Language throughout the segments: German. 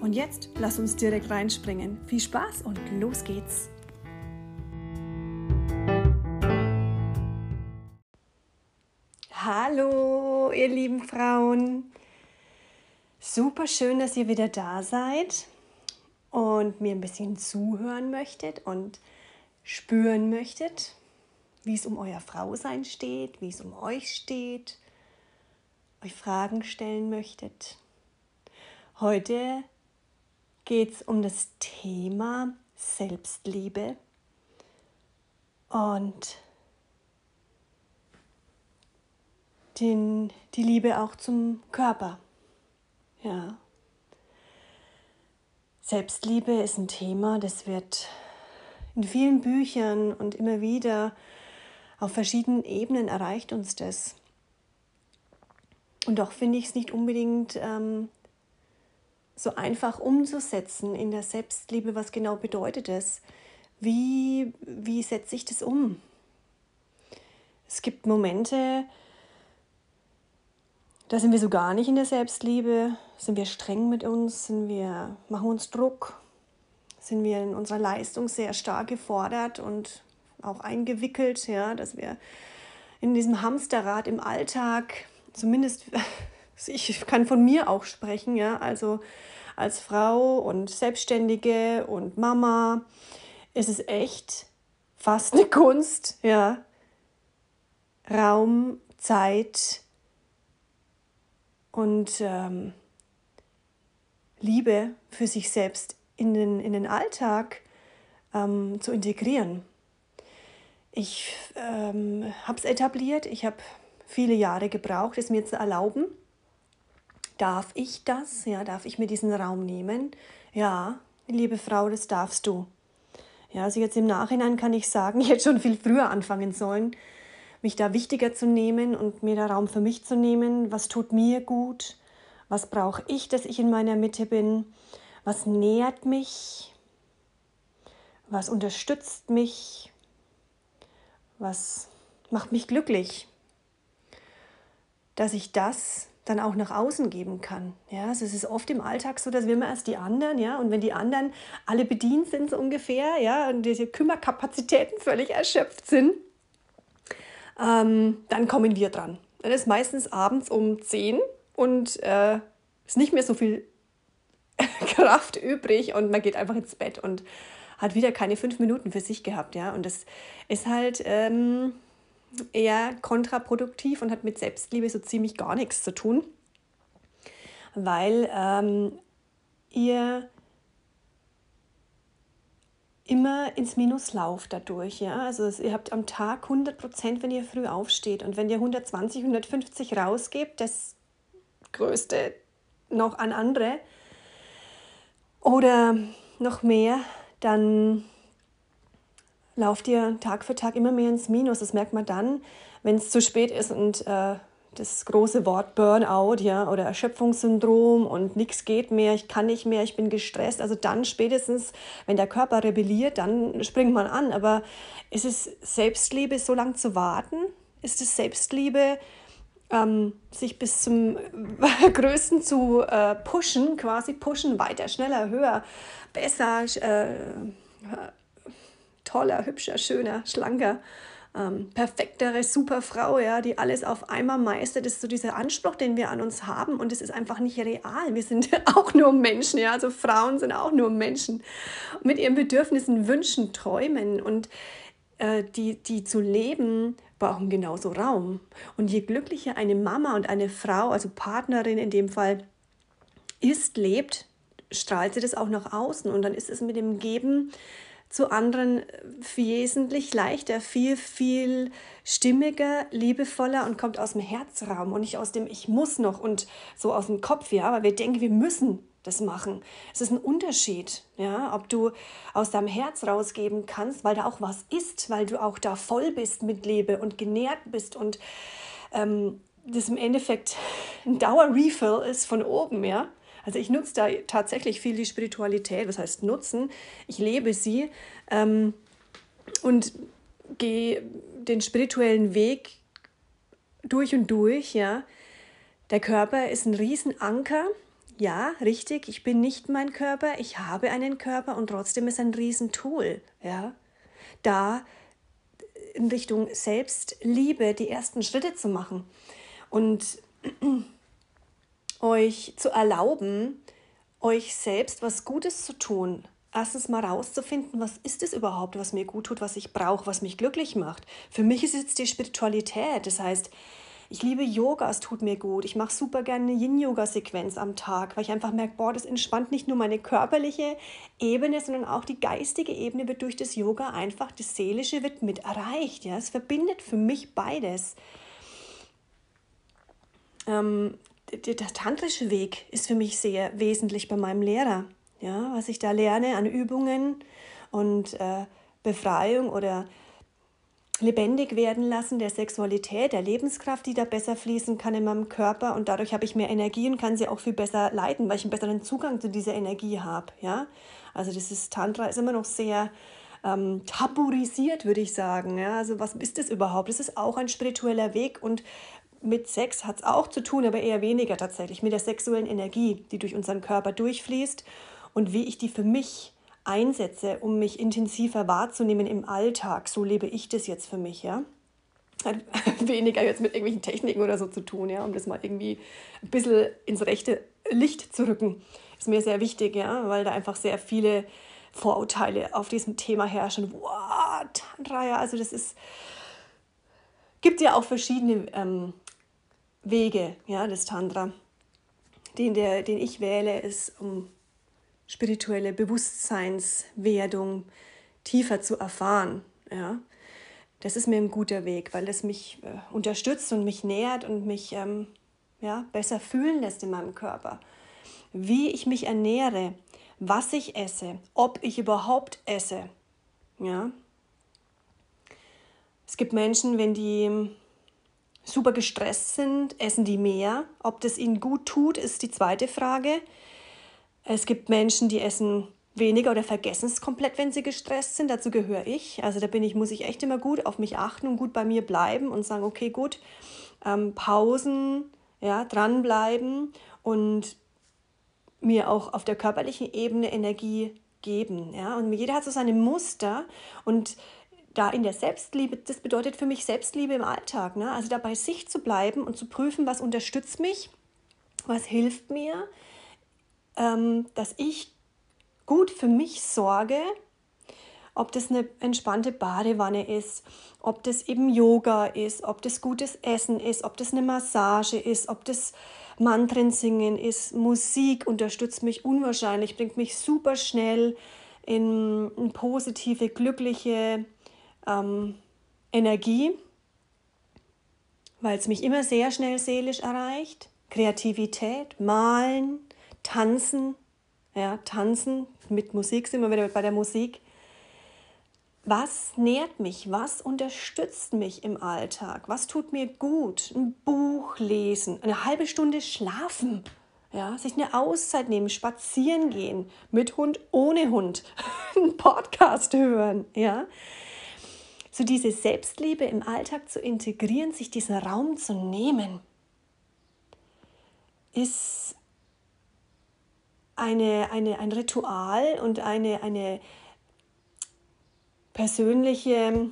Und jetzt lass uns direkt reinspringen. Viel Spaß und los geht's! Hallo, ihr lieben Frauen! Super schön, dass ihr wieder da seid und mir ein bisschen zuhören möchtet und spüren möchtet, wie es um euer Frausein steht, wie es um euch steht, euch Fragen stellen möchtet. Heute geht es um das Thema Selbstliebe und den, die Liebe auch zum Körper. Ja. Selbstliebe ist ein Thema, das wird in vielen Büchern und immer wieder auf verschiedenen Ebenen erreicht uns das. Und doch finde ich es nicht unbedingt ähm, so einfach umzusetzen in der Selbstliebe. Was genau bedeutet das? Wie, wie setze ich das um? Es gibt Momente, da sind wir so gar nicht in der Selbstliebe, sind wir streng mit uns, sind wir, machen uns Druck, sind wir in unserer Leistung sehr stark gefordert und auch eingewickelt, ja, dass wir in diesem Hamsterrad im Alltag, zumindest ich kann von mir auch sprechen, ja, also als Frau und Selbstständige und Mama ist es echt fast eine Kunst, ja, Raum, Zeit und ähm, Liebe für sich selbst in den, in den Alltag ähm, zu integrieren. Ich ähm, habe es etabliert, ich habe viele Jahre gebraucht, es mir zu erlauben. Darf ich das? Ja, darf ich mir diesen Raum nehmen? Ja, liebe Frau, das darfst du. Ja, also jetzt im Nachhinein kann ich sagen, ich hätte schon viel früher anfangen sollen, mich da wichtiger zu nehmen und mir da Raum für mich zu nehmen. Was tut mir gut? Was brauche ich, dass ich in meiner Mitte bin? Was nährt mich? Was unterstützt mich? was macht mich glücklich, dass ich das dann auch nach außen geben kann. Ja, also es ist oft im Alltag so, dass wir immer erst die anderen, ja, und wenn die anderen alle bedient sind so ungefähr, ja, und diese Kümmerkapazitäten völlig erschöpft sind, ähm, dann kommen wir dran. Dann ist meistens abends um 10 und äh, ist nicht mehr so viel Kraft übrig und man geht einfach ins Bett und hat wieder keine fünf Minuten für sich gehabt, ja. Und das ist halt ähm, eher kontraproduktiv und hat mit Selbstliebe so ziemlich gar nichts zu tun, weil ähm, ihr immer ins Minus lauft dadurch. Ja? Also ihr habt am Tag 100 Prozent, wenn ihr früh aufsteht. Und wenn ihr 120, 150 rausgebt, das Größte noch an andere oder noch mehr, dann lauft ihr Tag für Tag immer mehr ins Minus. Das merkt man dann, wenn es zu spät ist und äh, das große Wort Burnout ja, oder Erschöpfungssyndrom und nichts geht mehr, ich kann nicht mehr, ich bin gestresst. Also dann spätestens, wenn der Körper rebelliert, dann springt man an. Aber ist es Selbstliebe, so lange zu warten? Ist es Selbstliebe, ähm, sich bis zum Größten zu äh, pushen, quasi pushen, weiter, schneller, höher, besser, äh, toller, hübscher, schöner, schlanker, ähm, perfektere, super Frau, ja, die alles auf einmal meistert. Das ist so dieser Anspruch, den wir an uns haben und es ist einfach nicht real. Wir sind auch nur Menschen, ja, also Frauen sind auch nur Menschen mit ihren Bedürfnissen, Wünschen, Träumen und äh, die, die zu leben, brauchen genauso Raum. Und je glücklicher eine Mama und eine Frau, also Partnerin in dem Fall, ist, lebt, strahlt sie das auch nach außen. Und dann ist es mit dem Geben zu anderen wesentlich leichter, viel, viel stimmiger, liebevoller und kommt aus dem Herzraum und nicht aus dem Ich muss noch und so aus dem Kopf, ja, weil wir denken, wir müssen das machen. Es ist ein Unterschied, ja, ob du aus deinem Herz rausgeben kannst, weil da auch was ist, weil du auch da voll bist mit Liebe und genährt bist und ähm, das im Endeffekt ein Dauerrefill ist von oben, ja. Also ich nutze da tatsächlich viel die Spiritualität, was heißt nutzen? Ich lebe sie ähm, und gehe den spirituellen Weg durch und durch, ja. Der Körper ist ein Riesenanker. Ja, richtig, ich bin nicht mein Körper, ich habe einen Körper und trotzdem ist ein Riesentool, ja. Da in Richtung Selbstliebe die ersten Schritte zu machen und euch zu erlauben, euch selbst was Gutes zu tun. Erstens mal rauszufinden, was ist es überhaupt, was mir gut tut, was ich brauche, was mich glücklich macht. Für mich ist es die Spiritualität. Das heißt, ich liebe Yoga, es tut mir gut. Ich mache super gerne eine Yin-Yoga-Sequenz am Tag, weil ich einfach merke, boah, das entspannt nicht nur meine körperliche Ebene, sondern auch die geistige Ebene wird durch das Yoga einfach, das Seelische wird mit erreicht. Ja? Es verbindet für mich beides. Ähm, der tantrische Weg ist für mich sehr wesentlich bei meinem Lehrer. Ja, was ich da lerne an Übungen und äh, Befreiung oder lebendig werden lassen der Sexualität, der Lebenskraft, die da besser fließen kann in meinem Körper und dadurch habe ich mehr Energie und kann sie auch viel besser leiten, weil ich einen besseren Zugang zu dieser Energie habe. Ja? Also dieses Tantra ist immer noch sehr ähm, tabuisiert, würde ich sagen. Ja? Also was ist das überhaupt? Es ist auch ein spiritueller Weg und mit Sex hat es auch zu tun, aber eher weniger tatsächlich, mit der sexuellen Energie, die durch unseren Körper durchfließt und wie ich die für mich einsetze, um mich intensiver wahrzunehmen im Alltag. So lebe ich das jetzt für mich, ja. Hat weniger jetzt mit irgendwelchen Techniken oder so zu tun, ja, um das mal irgendwie ein bisschen ins rechte Licht zu rücken. Ist mir sehr wichtig, ja, weil da einfach sehr viele Vorurteile auf diesem Thema herrschen. Wow, Tantra, ja, also das ist, gibt ja auch verschiedene ähm, Wege, ja, des Tantra. Den, der, den ich wähle, ist, um spirituelle Bewusstseinswerdung tiefer zu erfahren. Ja. Das ist mir ein guter Weg, weil es mich äh, unterstützt und mich nährt und mich ähm, ja, besser fühlen lässt in meinem Körper. Wie ich mich ernähre, was ich esse, ob ich überhaupt esse. Ja. Es gibt Menschen, wenn die super gestresst sind, essen die mehr. Ob das ihnen gut tut, ist die zweite Frage. Es gibt Menschen, die essen weniger oder vergessen es komplett, wenn sie gestresst sind. Dazu gehöre ich. Also da bin ich, muss ich echt immer gut auf mich achten und gut bei mir bleiben und sagen, okay, gut, ähm, Pausen, ja, dranbleiben und mir auch auf der körperlichen Ebene Energie geben. Ja? Und jeder hat so seine Muster und da in der Selbstliebe, das bedeutet für mich Selbstliebe im Alltag. Ne? Also da bei sich zu bleiben und zu prüfen, was unterstützt mich, was hilft mir, ähm, dass ich gut für mich sorge, ob das eine entspannte Badewanne ist, ob das eben Yoga ist, ob das gutes Essen ist, ob das eine Massage ist, ob das Mantren singen ist. Musik unterstützt mich unwahrscheinlich, bringt mich super schnell in positive, glückliche ähm, Energie, weil es mich immer sehr schnell seelisch erreicht. Kreativität, Malen, Tanzen, ja, Tanzen, mit Musik sind wir wieder bei der Musik. Was nährt mich? Was unterstützt mich im Alltag? Was tut mir gut? Ein Buch lesen, eine halbe Stunde schlafen, ja, sich eine Auszeit nehmen, spazieren gehen, mit Hund, ohne Hund, einen Podcast hören, ja. So diese Selbstliebe im Alltag zu integrieren, sich diesen Raum zu nehmen, ist eine, eine, ein Ritual und eine, eine persönliche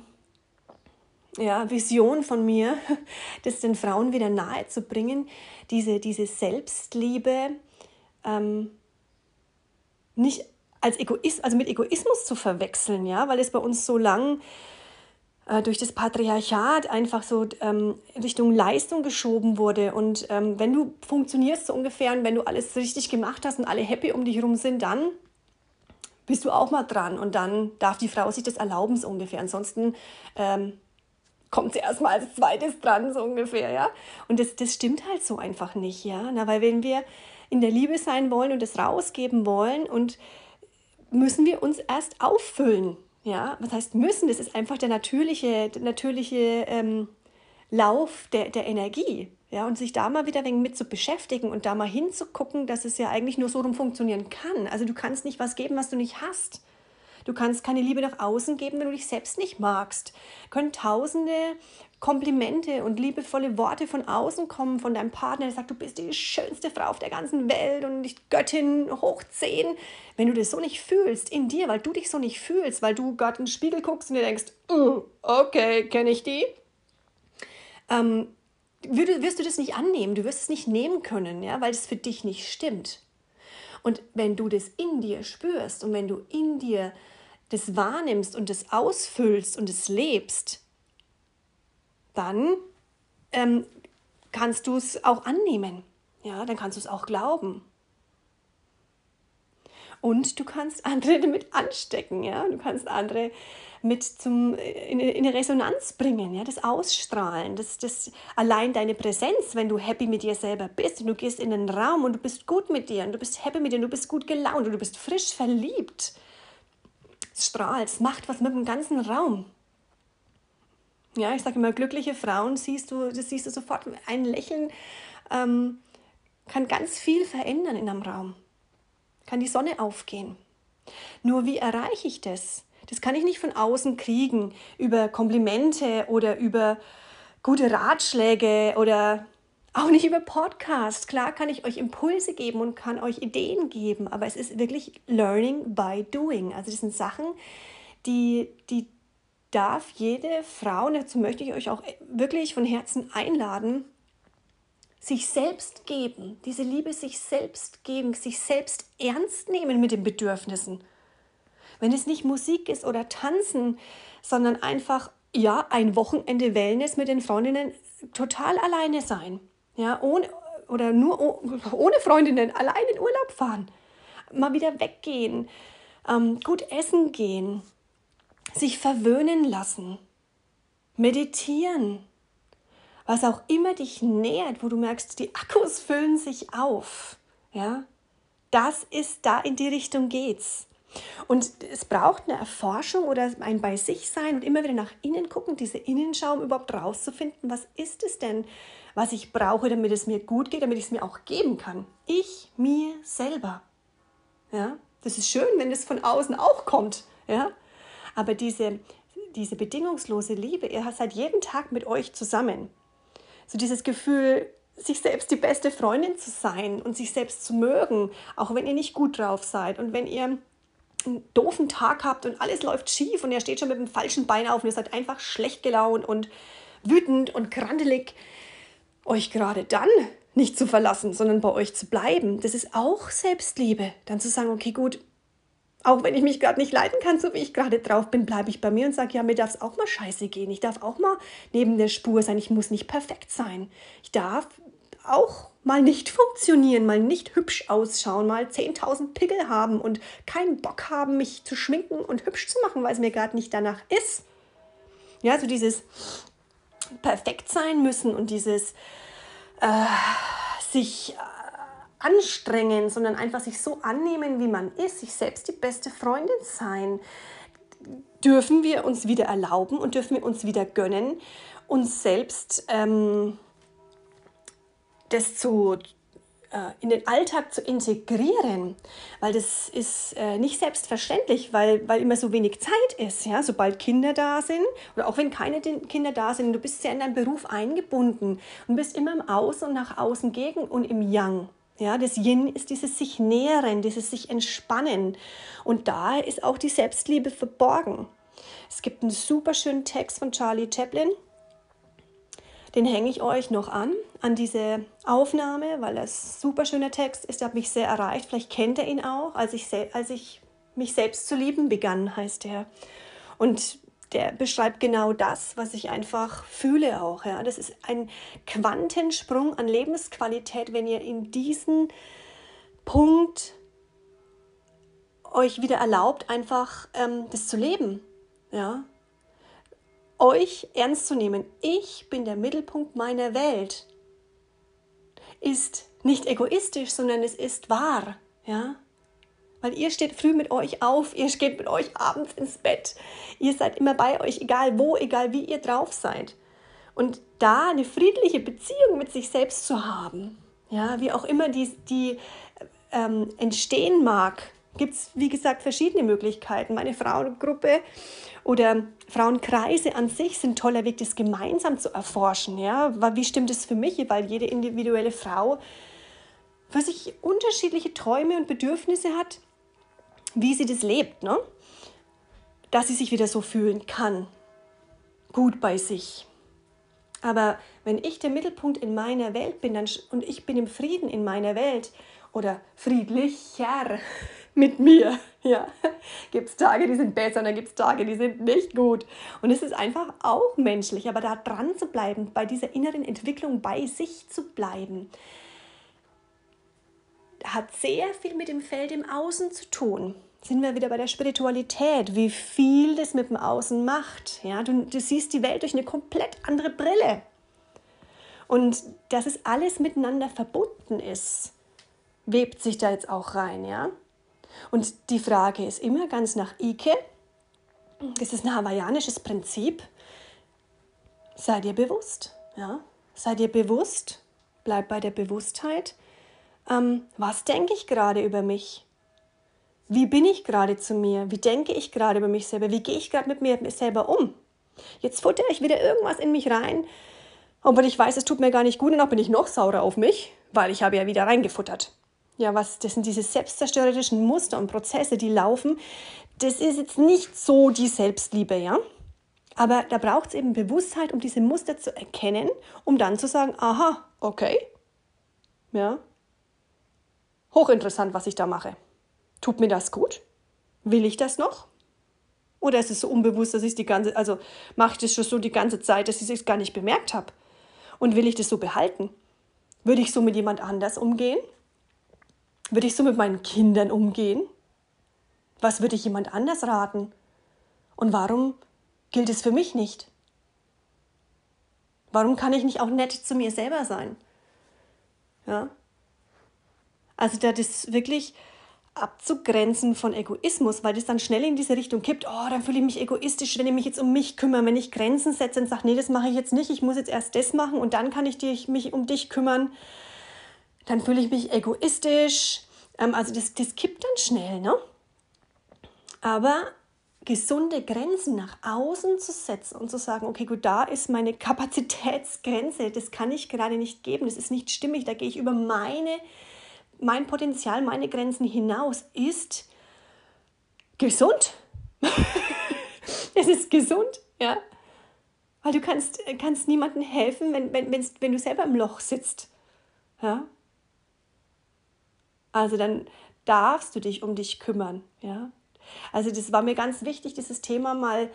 ja, Vision von mir, das den Frauen wieder nahe zu bringen, diese, diese Selbstliebe ähm, nicht als Egoist, also mit Egoismus zu verwechseln, ja, weil es bei uns so lang äh, durch das Patriarchat einfach so ähm, Richtung Leistung geschoben wurde. Und ähm, wenn du funktionierst so ungefähr und wenn du alles richtig gemacht hast und alle happy um dich herum sind, dann bist du auch mal dran und dann darf die Frau sich das erlauben, so ungefähr. Ansonsten ähm, kommt sie erstmal als zweites dran, so ungefähr, ja. Und das, das stimmt halt so einfach nicht, ja. Na, weil wenn wir in der Liebe sein wollen und es rausgeben wollen und müssen wir uns erst auffüllen, ja. Was heißt müssen? Das ist einfach der natürliche, der natürliche ähm, Lauf der, der Energie. Ja, und sich da mal wieder ein mit zu beschäftigen und da mal hinzugucken, dass es ja eigentlich nur so rum funktionieren kann. Also du kannst nicht was geben, was du nicht hast. Du kannst keine Liebe nach außen geben, wenn du dich selbst nicht magst. Können tausende Komplimente und liebevolle Worte von außen kommen von deinem Partner, der sagt, du bist die schönste Frau auf der ganzen Welt und nicht Göttin hoch zehn. Wenn du das so nicht fühlst in dir, weil du dich so nicht fühlst, weil du gerade in den Spiegel guckst und dir denkst, uh, okay, kenne ich die, ähm, wirst du das nicht annehmen, du wirst es nicht nehmen können, ja, weil es für dich nicht stimmt. Und wenn du das in dir spürst und wenn du in dir das wahrnimmst und das ausfüllst und es lebst, dann ähm, kannst du es auch annehmen. Ja, dann kannst du es auch glauben. Und du kannst andere damit anstecken, ja. Du kannst andere mit zum, in, in eine Resonanz bringen, ja, das Ausstrahlen, das, das allein deine Präsenz, wenn du happy mit dir selber bist und du gehst in den Raum und du bist gut mit dir und du bist happy mit dir und du bist gut gelaunt und du bist frisch verliebt. Es macht was mit dem ganzen Raum. Ja, ich sage immer, glückliche Frauen siehst du, das siehst du sofort. Ein Lächeln ähm, kann ganz viel verändern in einem Raum. Kann die Sonne aufgehen. Nur wie erreiche ich das? Das kann ich nicht von außen kriegen über Komplimente oder über gute Ratschläge oder auch nicht über Podcast. Klar kann ich euch Impulse geben und kann euch Ideen geben, aber es ist wirklich Learning by Doing. Also das sind Sachen, die, die darf jede Frau, und dazu möchte ich euch auch wirklich von Herzen einladen, sich selbst geben, diese Liebe sich selbst geben, sich selbst ernst nehmen mit den Bedürfnissen. Wenn es nicht Musik ist oder Tanzen, sondern einfach, ja, ein Wochenende Wellness mit den Freundinnen total alleine sein. Ja, ohne, oder nur ohne Freundinnen, allein in Urlaub fahren. Mal wieder weggehen, ähm, gut essen gehen, sich verwöhnen lassen, meditieren, was auch immer dich nährt, wo du merkst, die Akkus füllen sich auf. Ja, das ist da in die Richtung geht's. Und es braucht eine Erforschung oder ein bei sich sein und immer wieder nach innen gucken, diese Innenschau, um überhaupt rauszufinden, was ist es denn, was ich brauche, damit es mir gut geht, damit ich es mir auch geben kann. Ich mir selber. Ja, das ist schön, wenn es von außen auch kommt. Ja, aber diese, diese bedingungslose Liebe, ihr seid jeden Tag mit euch zusammen. So dieses Gefühl, sich selbst die beste Freundin zu sein und sich selbst zu mögen, auch wenn ihr nicht gut drauf seid und wenn ihr einen doofen Tag habt und alles läuft schief und ihr steht schon mit dem falschen Bein auf und ihr seid einfach schlecht gelaunt und wütend und krantelig, euch gerade dann nicht zu verlassen, sondern bei euch zu bleiben, das ist auch Selbstliebe. Dann zu sagen, okay, gut, auch wenn ich mich gerade nicht leiden kann, so wie ich gerade drauf bin, bleibe ich bei mir und sage, ja, mir darf es auch mal scheiße gehen. Ich darf auch mal neben der Spur sein. Ich muss nicht perfekt sein. Ich darf auch mal nicht funktionieren, mal nicht hübsch ausschauen, mal 10.000 Pickel haben und keinen Bock haben, mich zu schminken und hübsch zu machen, weil es mir gerade nicht danach ist. Ja, so dieses perfekt sein müssen und dieses äh, sich äh, anstrengen, sondern einfach sich so annehmen, wie man ist, sich selbst die beste Freundin sein, dürfen wir uns wieder erlauben und dürfen wir uns wieder gönnen, uns selbst ähm, das zu, in den Alltag zu integrieren, weil das ist äh, nicht selbstverständlich, weil, weil immer so wenig Zeit ist. Ja? Sobald Kinder da sind oder auch wenn keine Kinder da sind, du bist sehr in deinen Beruf eingebunden und bist immer im Außen und nach außen gegen und im Yang. Ja, das Yin ist dieses sich nähren, dieses sich entspannen. Und da ist auch die Selbstliebe verborgen. Es gibt einen super schönen Text von Charlie Chaplin, den hänge ich euch noch an, an diese Aufnahme, weil das super schöner Text ist. Hat mich sehr erreicht. Vielleicht kennt ihr ihn auch, als ich, als ich mich selbst zu lieben begann, heißt er. Und der beschreibt genau das, was ich einfach fühle auch. Ja. Das ist ein Quantensprung an Lebensqualität, wenn ihr in diesen Punkt euch wieder erlaubt, einfach ähm, das zu leben. Ja? Euch ernst zu nehmen. Ich bin der Mittelpunkt meiner Welt. Ist nicht egoistisch, sondern es ist wahr. Ja? Weil ihr steht früh mit euch auf, ihr geht mit euch abends ins Bett. Ihr seid immer bei euch, egal wo, egal wie ihr drauf seid. Und da eine friedliche Beziehung mit sich selbst zu haben, ja, wie auch immer die, die ähm, entstehen mag, gibt es, wie gesagt, verschiedene Möglichkeiten. Meine Frauengruppe oder Frauenkreise an sich sind ein toller Weg, das gemeinsam zu erforschen. Ja? Wie stimmt es für mich? Weil jede individuelle Frau für sich unterschiedliche Träume und Bedürfnisse hat wie sie das lebt, ne? dass sie sich wieder so fühlen kann, gut bei sich. Aber wenn ich der Mittelpunkt in meiner Welt bin dann, und ich bin im Frieden in meiner Welt oder friedlicher mit mir, ja, gibt es Tage, die sind besser und dann gibt es Tage, die sind nicht gut. Und es ist einfach auch menschlich, aber da dran zu bleiben, bei dieser inneren Entwicklung bei sich zu bleiben, hat sehr viel mit dem Feld im Außen zu tun. Sind wir wieder bei der Spiritualität, wie viel das mit dem Außen macht. Ja, du, du siehst die Welt durch eine komplett andere Brille. Und dass es alles miteinander verbunden ist, webt sich da jetzt auch rein. Ja? Und die Frage ist immer ganz nach Ike. Das ist ein hawaiianisches Prinzip. Sei dir bewusst. Ja? Sei dir bewusst, bleib bei der Bewusstheit ähm, was denke ich gerade über mich? Wie bin ich gerade zu mir? Wie denke ich gerade über mich selber? Wie gehe ich gerade mit mir selber um? Jetzt futter ich wieder irgendwas in mich rein, obwohl ich weiß, es tut mir gar nicht gut und auch bin ich noch saurer auf mich, weil ich habe ja wieder reingefuttert. Ja, was, das sind diese selbstzerstörerischen Muster und Prozesse, die laufen. Das ist jetzt nicht so die Selbstliebe, ja? Aber da braucht es eben Bewusstheit, um diese Muster zu erkennen, um dann zu sagen, aha, okay, ja, Hochinteressant, was ich da mache. Tut mir das gut? Will ich das noch? Oder ist es so unbewusst, dass ich die ganze, also mache ich das schon so die ganze Zeit, dass ich es gar nicht bemerkt habe? Und will ich das so behalten? Würde ich so mit jemand anders umgehen? Würde ich so mit meinen Kindern umgehen? Was würde ich jemand anders raten? Und warum gilt es für mich nicht? Warum kann ich nicht auch nett zu mir selber sein? Ja? Also da das wirklich abzugrenzen von Egoismus, weil das dann schnell in diese Richtung kippt, oh, dann fühle ich mich egoistisch, wenn ich mich jetzt um mich kümmere, wenn ich Grenzen setze und sage, nee, das mache ich jetzt nicht, ich muss jetzt erst das machen und dann kann ich mich um dich kümmern, dann fühle ich mich egoistisch. Ähm, also das, das kippt dann schnell, ne? Aber gesunde Grenzen nach außen zu setzen und zu sagen, okay, gut, da ist meine Kapazitätsgrenze, das kann ich gerade nicht geben, das ist nicht stimmig, da gehe ich über meine mein Potenzial, meine Grenzen hinaus ist gesund. es ist gesund, ja. Weil du kannst, kannst niemandem helfen, wenn, wenn, wenn du selber im Loch sitzt. Ja? Also dann darfst du dich um dich kümmern. Ja? Also das war mir ganz wichtig, dieses Thema mal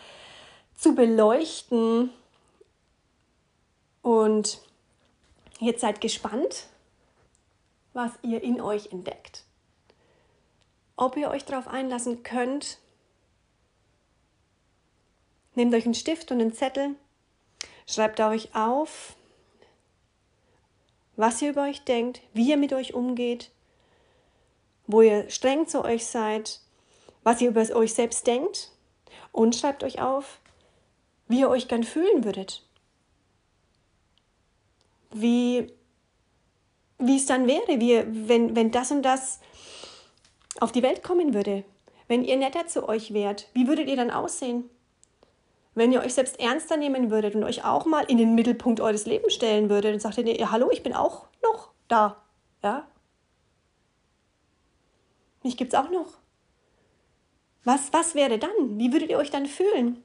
zu beleuchten. Und jetzt seid gespannt, was ihr in euch entdeckt. Ob ihr euch darauf einlassen könnt, nehmt euch einen Stift und einen Zettel, schreibt euch auf, was ihr über euch denkt, wie ihr mit euch umgeht, wo ihr streng zu euch seid, was ihr über euch selbst denkt und schreibt euch auf, wie ihr euch gern fühlen würdet. Wie wie es dann wäre, wie, wenn, wenn das und das auf die Welt kommen würde. Wenn ihr netter zu euch wärt, wie würdet ihr dann aussehen? Wenn ihr euch selbst ernster nehmen würdet und euch auch mal in den Mittelpunkt eures Lebens stellen würdet und sagtet ihr, ja, hallo, ich bin auch noch da. Ja? Mich es auch noch. Was, was wäre dann? Wie würdet ihr euch dann fühlen?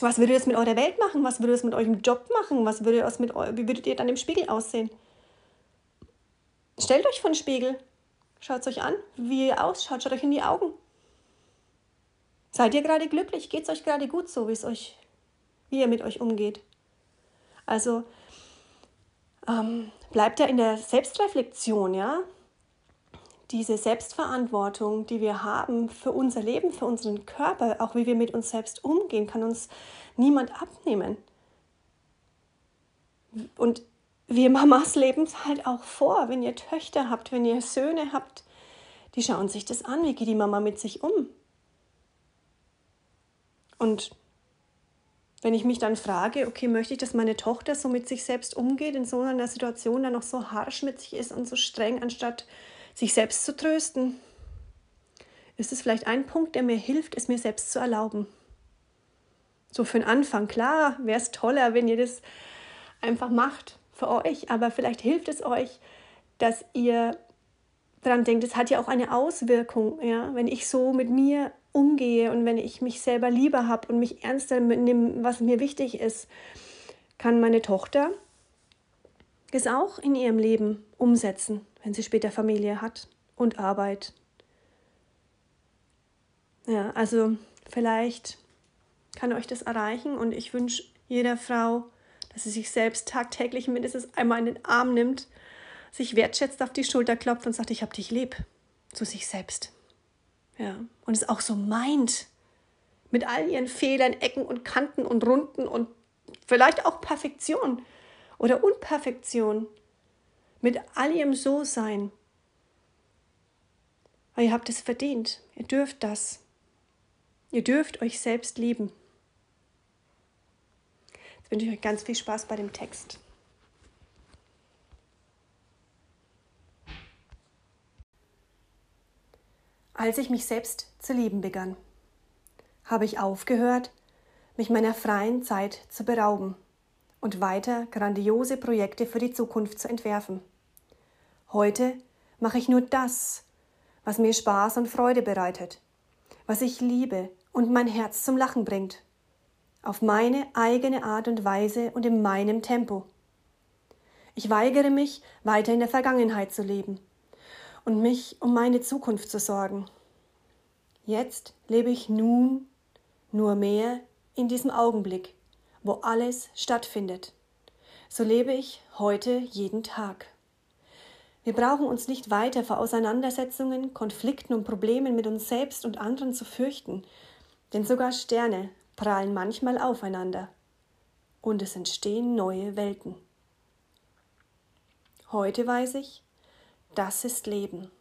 Was würdet ihr mit eurer Welt machen? Was würdet ihr mit eurem Job machen? Was würdet ihr mit, wie würdet ihr dann im Spiegel aussehen? Stellt euch vor den Spiegel. Schaut euch an, wie ihr ausschaut. Schaut euch in die Augen. Seid ihr gerade glücklich? Geht es euch gerade gut so, wie es euch, wie ihr mit euch umgeht? Also ähm, bleibt da in der Selbstreflexion, ja. Diese Selbstverantwortung, die wir haben für unser Leben, für unseren Körper, auch wie wir mit uns selbst umgehen, kann uns niemand abnehmen. Und wir Mamas leben es halt auch vor, wenn ihr Töchter habt, wenn ihr Söhne habt, die schauen sich das an, wie geht die Mama mit sich um. Und wenn ich mich dann frage, okay, möchte ich, dass meine Tochter so mit sich selbst umgeht, in so einer Situation dann noch so harsch mit sich ist und so streng, anstatt sich selbst zu trösten, ist es vielleicht ein Punkt, der mir hilft, es mir selbst zu erlauben. So für den Anfang, klar, wäre es toller, wenn ihr das einfach macht für euch, aber vielleicht hilft es euch, dass ihr daran denkt, es hat ja auch eine Auswirkung, ja, wenn ich so mit mir umgehe und wenn ich mich selber lieber habe und mich ernster mitnehme, was mir wichtig ist, kann meine Tochter es auch in ihrem Leben umsetzen, wenn sie später Familie hat und Arbeit. Ja, also vielleicht kann euch das erreichen und ich wünsche jeder Frau, dass sie sich selbst tagtäglich mindestens einmal in den Arm nimmt, sich wertschätzt, auf die Schulter klopft und sagt, ich hab dich lieb, zu sich selbst. Ja, und es auch so meint, mit all ihren Fehlern, Ecken und Kanten und Runden und vielleicht auch Perfektion oder Unperfektion, mit all ihrem So-Sein. Weil ihr habt es verdient, ihr dürft das. Ihr dürft euch selbst lieben. Jetzt wünsche ich euch ganz viel Spaß bei dem Text. Als ich mich selbst zu lieben begann, habe ich aufgehört, mich meiner freien Zeit zu berauben und weiter grandiose Projekte für die Zukunft zu entwerfen. Heute mache ich nur das, was mir Spaß und Freude bereitet, was ich liebe und mein Herz zum Lachen bringt, auf meine eigene Art und Weise und in meinem Tempo. Ich weigere mich, weiter in der Vergangenheit zu leben und mich um meine Zukunft zu sorgen. Jetzt lebe ich nun nur mehr in diesem Augenblick, wo alles stattfindet. So lebe ich heute jeden Tag. Wir brauchen uns nicht weiter vor Auseinandersetzungen, Konflikten und Problemen mit uns selbst und anderen zu fürchten, denn sogar Sterne prallen manchmal aufeinander und es entstehen neue Welten. Heute weiß ich, das ist Leben.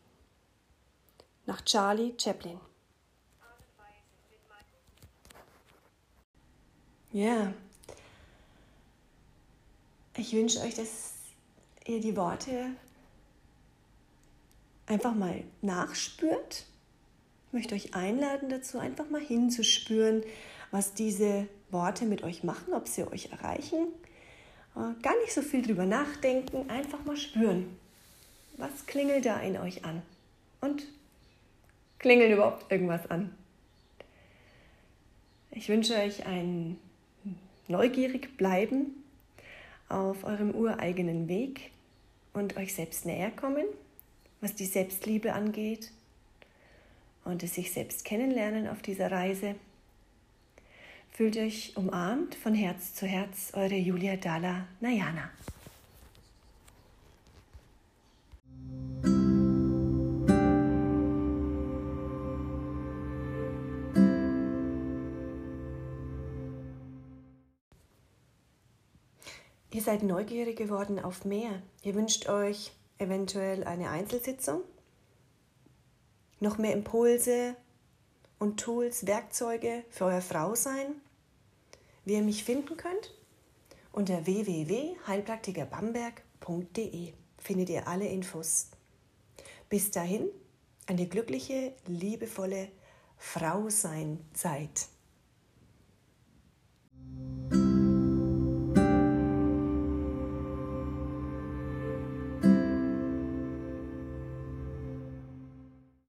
Nach Charlie Chaplin. Ja, ich wünsche euch, dass ihr die Worte einfach mal nachspürt. Ich möchte euch einladen dazu, einfach mal hinzuspüren, was diese Worte mit euch machen, ob sie euch erreichen. Gar nicht so viel drüber nachdenken, einfach mal spüren. Was klingelt da in euch an? Und klingelt überhaupt irgendwas an? Ich wünsche euch ein neugierig bleiben auf eurem ureigenen Weg und euch selbst näher kommen, was die Selbstliebe angeht und es sich selbst kennenlernen auf dieser Reise. Fühlt euch umarmt von Herz zu Herz, eure Julia Dalla Nayana. Ihr seid neugierig geworden auf mehr. Ihr wünscht euch eventuell eine Einzelsitzung, noch mehr Impulse und Tools, Werkzeuge für euer Frausein wie ihr mich finden könnt? Unter www.heilpraktikerbamberg.de findet ihr alle Infos. Bis dahin, eine glückliche, liebevolle Frau sein.